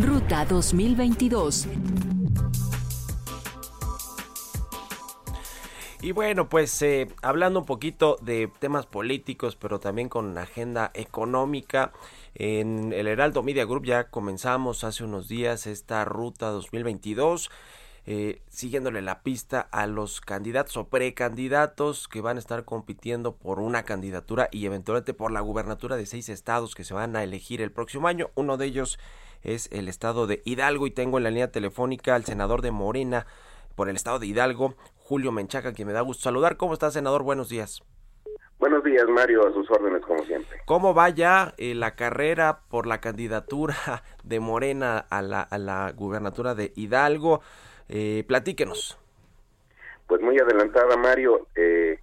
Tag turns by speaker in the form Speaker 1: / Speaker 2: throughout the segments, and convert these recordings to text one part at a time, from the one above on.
Speaker 1: Ruta 2022
Speaker 2: Y bueno, pues eh, hablando un poquito de temas políticos, pero también con agenda económica, en el Heraldo Media Group ya comenzamos hace unos días esta ruta 2022. Eh, siguiéndole la pista a los candidatos o precandidatos que van a estar compitiendo por una candidatura y eventualmente por la gubernatura de seis estados que se van a elegir el próximo año. Uno de ellos es el estado de Hidalgo y tengo en la línea telefónica al senador de Morena por el estado de Hidalgo, Julio Menchaca, quien me da gusto saludar. ¿Cómo está, senador? Buenos días.
Speaker 3: Buenos días, Mario, a sus órdenes, como siempre.
Speaker 2: ¿Cómo va ya eh, la carrera por la candidatura de Morena a la, a la gubernatura de Hidalgo? Eh, platíquenos.
Speaker 3: Pues muy adelantada, Mario. Eh,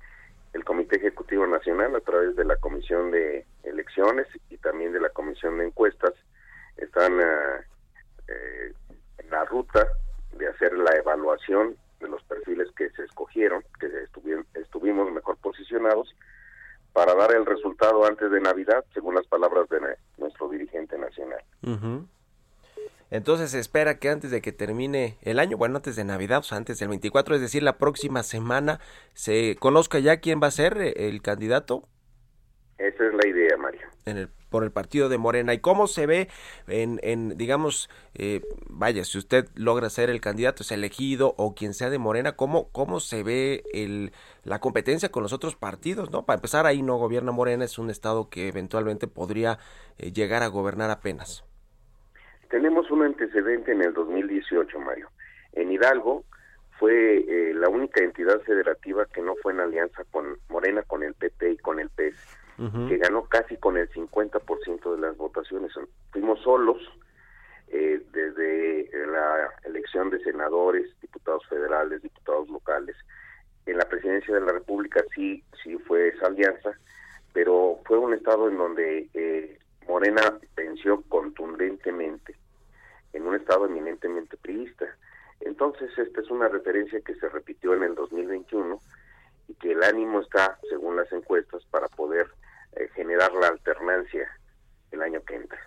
Speaker 3: el Comité Ejecutivo Nacional, a través de la Comisión de Elecciones y también de la Comisión de Encuestas, están eh, en la ruta de hacer la evaluación de los perfiles que se escogieron, que estuvimos mejor posicionados para dar el resultado antes de Navidad, según las palabras de nuestro dirigente nacional.
Speaker 2: Entonces se espera que antes de que termine el año, bueno, antes de Navidad, o sea, antes del 24, es decir, la próxima semana, se conozca ya quién va a ser el candidato.
Speaker 3: Esa es la idea, Mario.
Speaker 2: En el por el partido de Morena y cómo se ve en, en digamos, eh, vaya, si usted logra ser el candidato, es elegido o quien sea de Morena, cómo, cómo se ve el, la competencia con los otros partidos, ¿no? Para empezar, ahí no gobierna Morena, es un estado que eventualmente podría eh, llegar a gobernar apenas.
Speaker 3: Tenemos un antecedente en el 2018, Mario. En Hidalgo fue eh, la única entidad federativa que no fue en alianza con Morena, con el PP y con el PES que ganó casi con el 50% de las votaciones. Fuimos solos eh, desde la elección de senadores, diputados federales, diputados locales. En la presidencia de la República sí, sí fue esa alianza, pero fue un estado en donde eh, Morena venció contundentemente, en un estado eminentemente priista. Entonces, esta es una referencia que se repitió en el 2021 y que el ánimo está, según las encuestas, para poder eh, generar la alternancia el año que entra.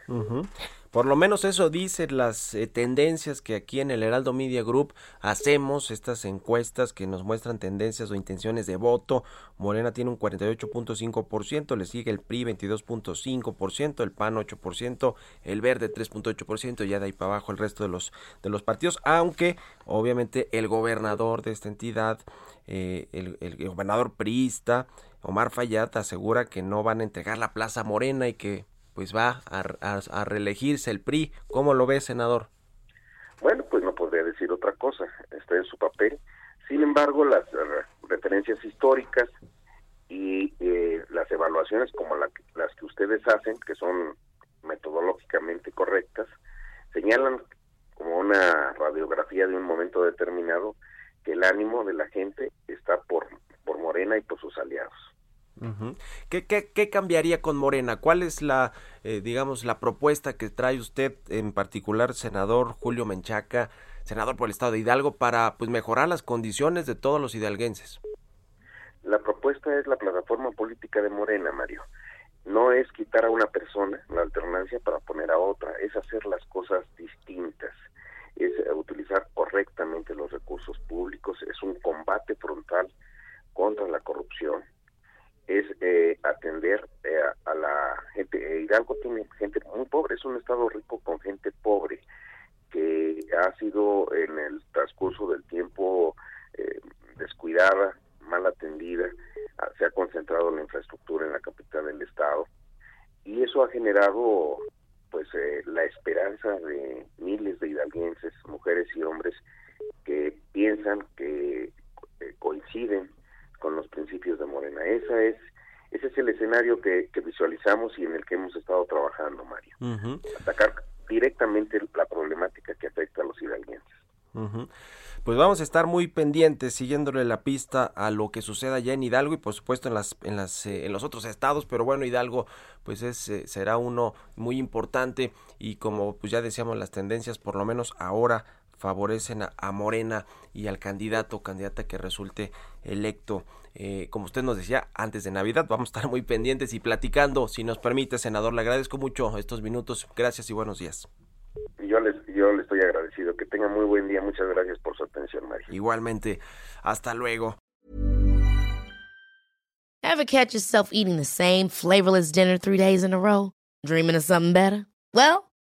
Speaker 2: Por lo menos eso dicen las eh, tendencias que aquí en el Heraldo Media Group hacemos, estas encuestas que nos muestran tendencias o intenciones de voto. Morena tiene un 48.5%, le sigue el PRI 22.5%, el PAN 8%, el Verde 3.8%, ya de ahí para abajo el resto de los, de los partidos, aunque obviamente el gobernador de esta entidad, eh, el, gobernador priista, Omar Fayad asegura que no van a entregar la plaza Morena y que pues va a, reelegirse el PRI. ¿Cómo lo ve, senador?
Speaker 3: Bueno, pues no podría decir otra cosa, está en su papel. Sin embargo, las referencias históricas y eh, las evaluaciones como las que ustedes hacen, que son metodológicamente correctas, señalan como una radiografía de un momento determinado que el ánimo de la gente está por, por Morena y por sus aliados.
Speaker 2: ¿Qué, cambiaría con Morena? ¿Cuál es la, eh, digamos, la propuesta que trae usted, en particular, senador Julio Menchaca, senador por el Estado de Hidalgo, para pues mejorar las condiciones de todos los hidalguenses?
Speaker 3: La propuesta es la plataforma política de Morena, Mario. No es quitar a una persona la alternancia para poner a otra, es hacer las cosas distintas, es utilizar correctamente los recursos públicos, es un combate frontal contra la corrupción, es eh, atender eh, a, la gente. Eh, Hidalgo tiene gente muy pobre, es un estado rico con gente pobre que ha sido en el transcurso del tiempo descuidada, mal atendida, ah, se ha concentrado la infraestructura en la capital del estado y eso ha generado pues la esperanza de miles de hidalguenses, mujeres y hombres que piensan que coinciden con los principios de Morena. Esa es ese es el escenario que, visualizamos y en el que hemos estado trabajando, Mario. Atacar directamente la problemática que afecta a los hidalguenses.
Speaker 2: Pues vamos a estar muy pendientes, siguiéndole la pista a lo que suceda ya en Hidalgo y por supuesto en las, en las, eh, en los otros estados, pero bueno, Hidalgo pues es, eh, será uno muy importante y como pues ya decíamos las tendencias por lo menos ahora favorecen a, Morena y al candidato o candidata que resulte electo. Eh, como usted nos decía, antes de Navidad vamos a estar muy pendientes y platicando, si nos permite, senador. Le agradezco mucho estos minutos. Gracias y buenos días.
Speaker 3: Yo les, yo le estoy agradecido. Que tenga muy buen día. Muchas gracias por su atención, Mario.
Speaker 2: Igualmente. Hasta luego.
Speaker 4: Ever catch yourself eating the same flavorless dinner three days in a row? Dreaming of something better? Well,